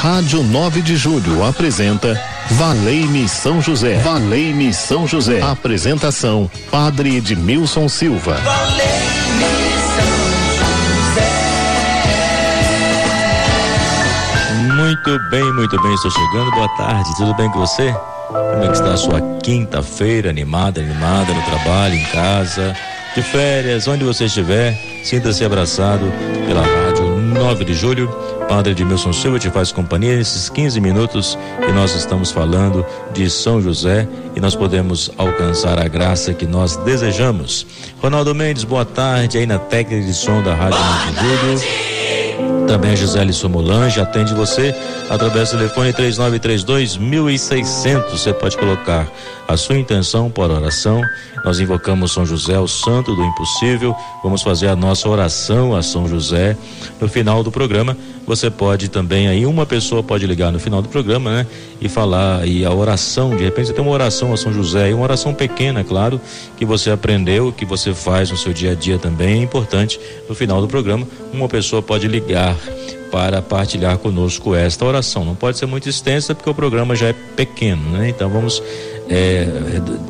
Rádio 9 de Julho apresenta Valei-me São José. Valei-me São José. Apresentação: Padre Edmilson Silva. Muito bem, muito bem, estou chegando. Boa tarde, tudo bem com você? Como é que está a sua quinta-feira? Animada, animada no trabalho, em casa, de férias, onde você estiver, sinta-se abraçado pela rádio 9 de julho. Padre Edmilson Silva te faz companhia nesses 15 minutos que nós estamos falando de São José e nós podemos alcançar a graça que nós desejamos. Ronaldo Mendes, boa tarde aí na técnica de som da Rádio 9 de julho. Também a Gisele Somolange atende você através do telefone 3932 1600. Você pode colocar a sua intenção por oração. Nós invocamos São José, o santo do impossível. Vamos fazer a nossa oração a São José no final do programa. Você pode também aí uma pessoa pode ligar no final do programa, né, e falar e a oração, de repente você tem uma oração a São José, e uma oração pequena, claro, que você aprendeu, que você faz no seu dia a dia também é importante. No final do programa, uma pessoa pode ligar para partilhar conosco esta oração. Não pode ser muito extensa porque o programa já é pequeno, né? Então vamos é,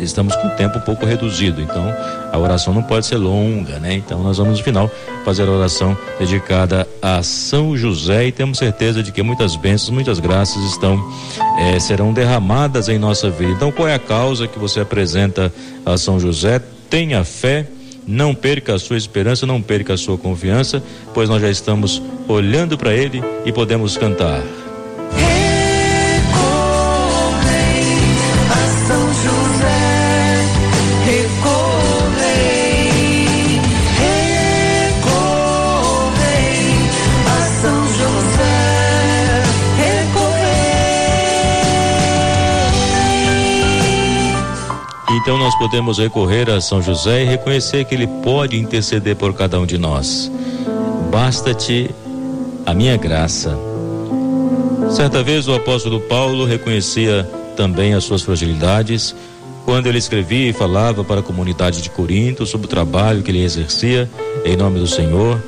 estamos com o tempo um pouco reduzido, então a oração não pode ser longa, né? Então nós vamos no final fazer a oração dedicada a São José e temos certeza de que muitas bênçãos, muitas graças estão é, serão derramadas em nossa vida. Então qual é a causa que você apresenta a São José? Tenha fé não perca a sua esperança, não perca a sua confiança, pois nós já estamos olhando para Ele e podemos cantar. Então nós podemos recorrer a São José e reconhecer que ele pode interceder por cada um de nós. Basta-te a minha graça. Certa vez o apóstolo Paulo reconhecia também as suas fragilidades quando ele escrevia e falava para a comunidade de Corinto sobre o trabalho que ele exercia em nome do Senhor,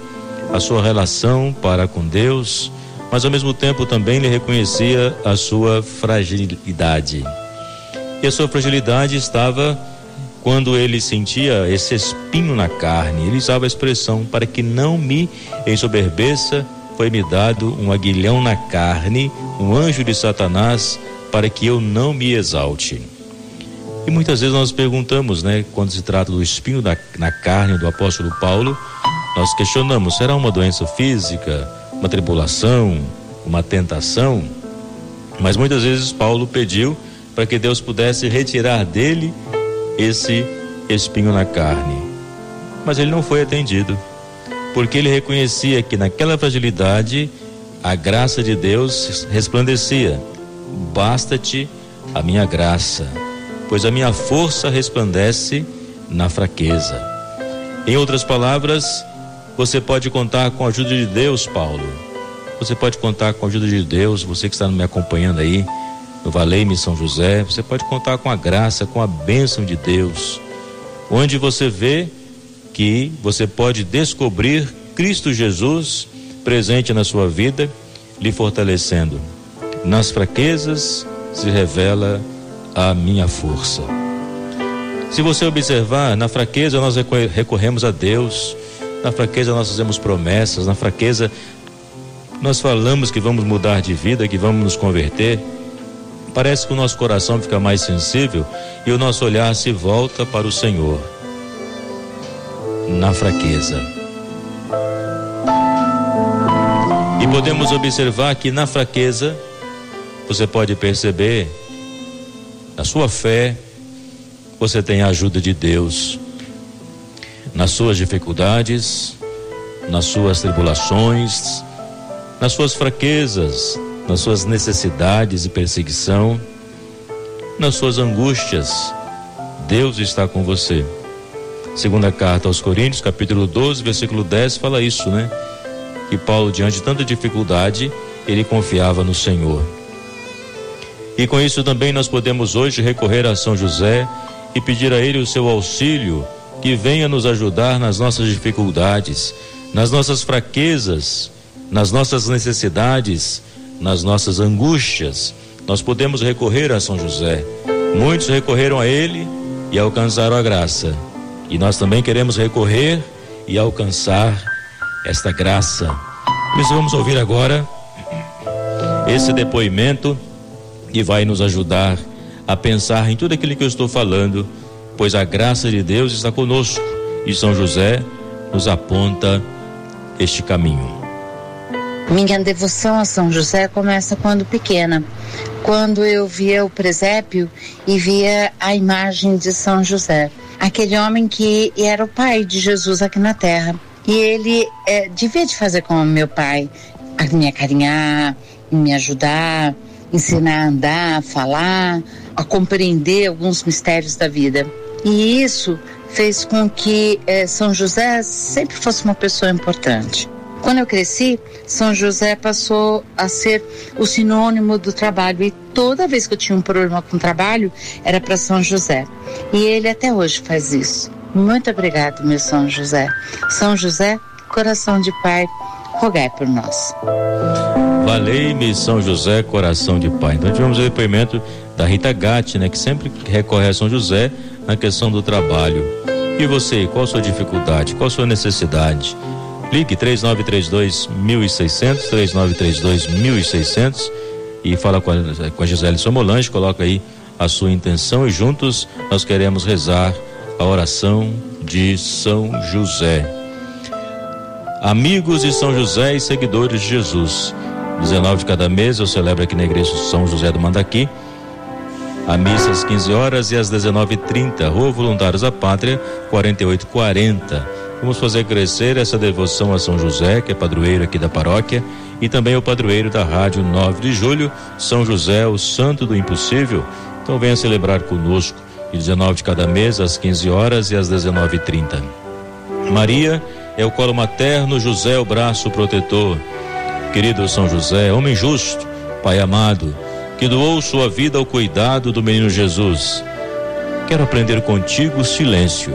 a sua relação para com Deus, mas ao mesmo tempo também ele reconhecia a sua fragilidade. E a sua fragilidade estava quando ele sentia esse espinho na carne. Ele usava a expressão: para que não me ensoberbeça, foi-me dado um aguilhão na carne, um anjo de Satanás, para que eu não me exalte. E muitas vezes nós perguntamos, né, quando se trata do espinho na carne do apóstolo Paulo, nós questionamos: será uma doença física, uma tribulação, uma tentação? Mas muitas vezes Paulo pediu para que Deus pudesse retirar dele esse espinho na carne. Mas ele não foi atendido, porque ele reconhecia que naquela fragilidade a graça de Deus resplandecia. Basta-te a minha graça, pois a minha força resplandece na fraqueza. Em outras palavras, você pode contar com a ajuda de Deus, Paulo. Você pode contar com a ajuda de Deus, você que está me acompanhando aí no Valei-me São José, você pode contar com a graça, com a bênção de Deus, onde você vê que você pode descobrir Cristo Jesus presente na sua vida, lhe fortalecendo. Nas fraquezas se revela a minha força. Se você observar, na fraqueza nós recorremos a Deus, na fraqueza nós fazemos promessas, na fraqueza nós falamos que vamos mudar de vida, que vamos nos converter parece que o nosso coração fica mais sensível e o nosso olhar se volta para o Senhor na fraqueza. E podemos observar que na fraqueza você pode perceber na sua fé você tem a ajuda de Deus. Nas suas dificuldades, nas suas tribulações, nas suas fraquezas, nas suas necessidades e perseguição, nas suas angústias. Deus está com você. Segunda carta aos Coríntios, capítulo 12, versículo 10, fala isso, né? Que Paulo, diante de tanta dificuldade, ele confiava no Senhor. E com isso também nós podemos hoje recorrer a São José e pedir a ele o seu auxílio, que venha nos ajudar nas nossas dificuldades, nas nossas fraquezas, nas nossas necessidades, nas nossas angústias, nós podemos recorrer a São José. Muitos recorreram a ele e alcançaram a graça. E nós também queremos recorrer e alcançar esta graça. Nós vamos ouvir agora esse depoimento que vai nos ajudar a pensar em tudo aquilo que eu estou falando, pois a graça de Deus está conosco e São José nos aponta este caminho. Minha devoção a São José começa quando pequena, quando eu via o presépio e via a imagem de São José, aquele homem que era o pai de Jesus aqui na terra. E ele é, devia de fazer como meu pai, me acarinhar, me ajudar, ensinar a andar, a falar, a compreender alguns mistérios da vida. E isso fez com que eh, São José sempre fosse uma pessoa importante. Quando eu cresci, São José passou a ser o sinônimo do trabalho e toda vez que eu tinha um problema com o trabalho era para São José. E ele até hoje faz isso. Muito obrigado, meu São José. São José, coração de pai, rogai por nós. Valei-me São José, coração de pai. Então tivemos o depoimento da Rita Gatti, né, que sempre recorre a São José na questão do trabalho. E você, qual a sua dificuldade? Qual a sua necessidade? Ligue 3932 1600, 3932 1600 e fala com a, com a Gisele Somolange, coloca aí a sua intenção e juntos nós queremos rezar a oração de São José. Amigos de São José e seguidores de Jesus, 19 de cada mês eu celebro aqui na igreja São José do Mandaqui a missa às 15 horas e às 19h30, Rua Voluntários da Pátria, 4840. Vamos fazer crescer essa devoção a São José, que é padroeiro aqui da paróquia, e também o padroeiro da Rádio 9 de Julho, São José, o Santo do Impossível. Então venha celebrar conosco, de 19 de cada mês, às 15 horas e às 19h30. Maria é o colo materno, José é o braço protetor. Querido São José, homem justo, Pai amado, que doou sua vida ao cuidado do menino Jesus. Quero aprender contigo o silêncio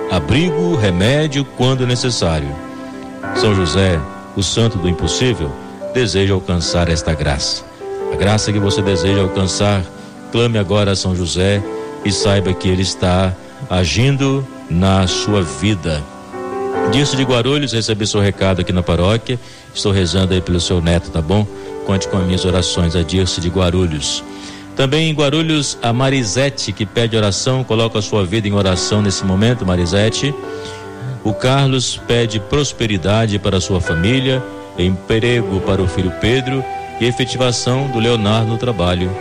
abrigo, remédio quando necessário. São José, o santo do impossível, deseja alcançar esta graça. A graça que você deseja alcançar, clame agora a São José e saiba que ele está agindo na sua vida. Disso de Guarulhos, recebi seu recado aqui na paróquia. Estou rezando aí pelo seu neto, tá bom? Conte com as minhas orações, a Dirce de Guarulhos. Também em Guarulhos, a Marisete, que pede oração, coloca a sua vida em oração nesse momento, Marisete. O Carlos pede prosperidade para a sua família, emprego para o filho Pedro e efetivação do Leonardo no trabalho.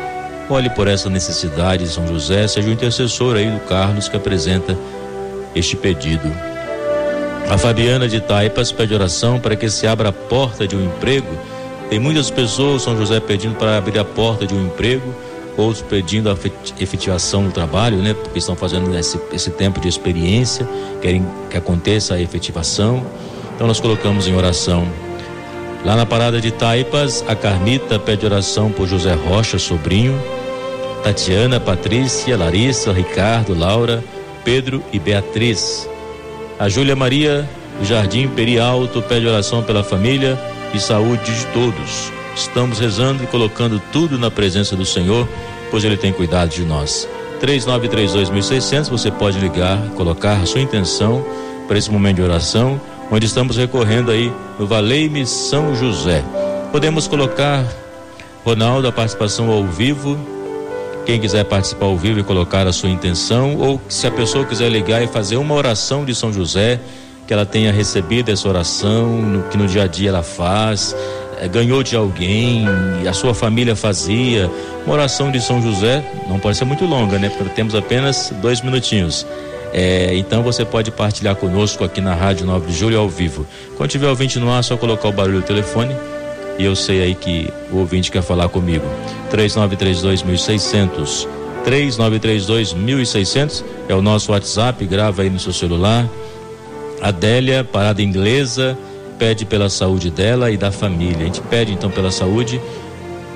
Olhe por essa necessidade, São José, seja o intercessor aí do Carlos que apresenta este pedido. A Fabiana de Taipas pede oração para que se abra a porta de um emprego. Tem muitas pessoas, São José, pedindo para abrir a porta de um emprego, outros pedindo a efetivação do trabalho, né? Porque estão fazendo esse, esse tempo de experiência, querem que aconteça a efetivação. Então nós colocamos em oração. Lá na parada de Taipas, a Carmita pede oração por José Rocha, sobrinho, Tatiana, Patrícia, Larissa, Ricardo, Laura, Pedro e Beatriz. A Júlia Maria do Jardim Peri Alto pede oração pela família e saúde de todos. Estamos rezando e colocando tudo na presença do Senhor, pois Ele tem cuidado de nós. 3932.600, você pode ligar, colocar a sua intenção para esse momento de oração, onde estamos recorrendo aí no Valei-me São José. Podemos colocar Ronaldo, a participação ao vivo. Quem quiser participar ao vivo e colocar a sua intenção, ou se a pessoa quiser ligar e fazer uma oração de São José, que ela tenha recebido essa oração, no, que no dia a dia ela faz, ganhou de alguém, a sua família fazia. Uma oração de São José não pode ser muito longa, né? Porque temos apenas dois minutinhos. É, então você pode partilhar conosco aqui na Rádio 9 de Julho ao vivo. Quando tiver ouvinte no ar, é só colocar o barulho do telefone e eu sei aí que o ouvinte quer falar comigo. 3932 1600. 3932 1600 é o nosso WhatsApp, grava aí no seu celular. Adélia, parada inglesa, pede pela saúde dela e da família. A gente pede então pela saúde,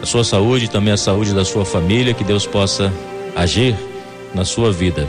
a sua saúde e também a saúde da sua família, que Deus possa agir na sua vida.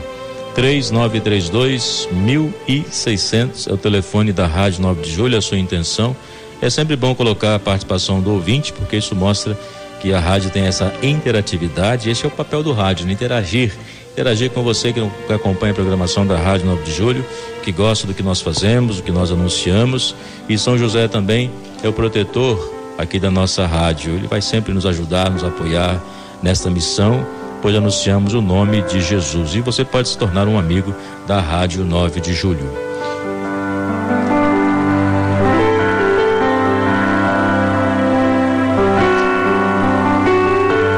3932 1600 é o telefone da Rádio 9 de Julho, a sua intenção. É sempre bom colocar a participação do ouvinte, porque isso mostra que a rádio tem essa interatividade. Esse é o papel do rádio, né? interagir. Interagir com você que, acompanha a programação da Rádio 9 de Julho, que gosta do que nós fazemos, do que nós anunciamos. E São José também é o protetor aqui da nossa rádio. Ele vai sempre nos ajudar, nos apoiar nesta missão pois anunciamos o nome de Jesus. E você pode se tornar um amigo da Rádio 9 de Julho.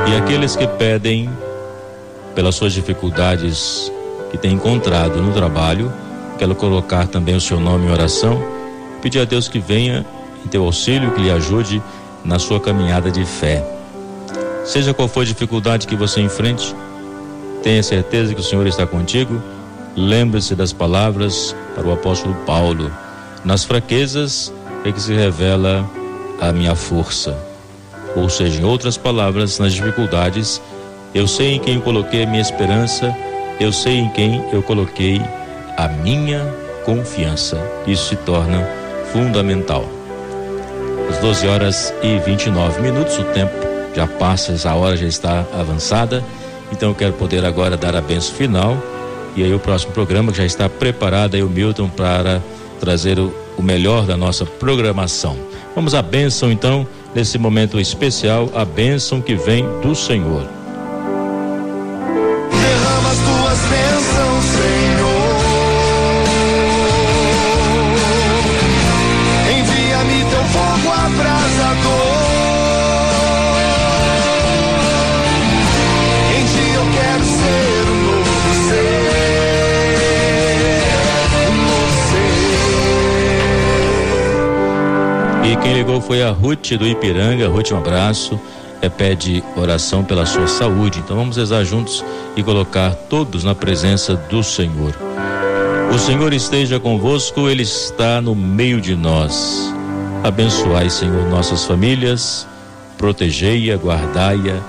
E aqueles que pedem pelas suas dificuldades que têm encontrado no trabalho, quero colocar também o seu nome em oração, pedir a Deus que venha em teu auxílio, que lhe ajude na sua caminhada de fé. Seja qual for a dificuldade que você enfrente, tenha certeza que o Senhor está contigo. Lembre-se das palavras para o apóstolo Paulo: Nas fraquezas é que se revela a minha força. Ou seja, em outras palavras, nas dificuldades, eu sei em quem eu coloquei a minha esperança, eu sei em quem eu coloquei a minha confiança. Isso se torna fundamental. Às 12 horas e 29 minutos, o tempo já passa, essa hora já está avançada. Então eu quero poder agora dar a benção final. E aí o próximo programa já está preparado aí o Milton para trazer o, o melhor da nossa programação. Vamos à bênção então, nesse momento especial, a bênção que vem do Senhor. E quem ligou foi a Ruth do Ipiranga. Ruth, um abraço. É, pede oração pela sua saúde. Então vamos rezar juntos e colocar todos na presença do Senhor. O Senhor esteja convosco, Ele está no meio de nós. Abençoai, Senhor, nossas famílias, protegei-a, guardai-a,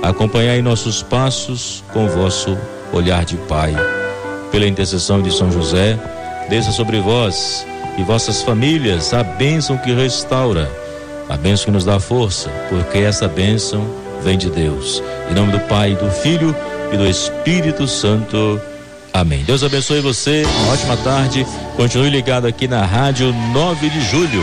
acompanhai nossos passos com vosso olhar de Pai. Pela intercessão de São José, desça sobre vós e vossas famílias a bênção que restaura, a bênção que nos dá força, porque essa bênção vem de Deus. Em nome do Pai, do Filho e do Espírito Santo. Amém. Deus abençoe você. Uma ótima tarde. Continue ligado aqui na Rádio 9 de Julho.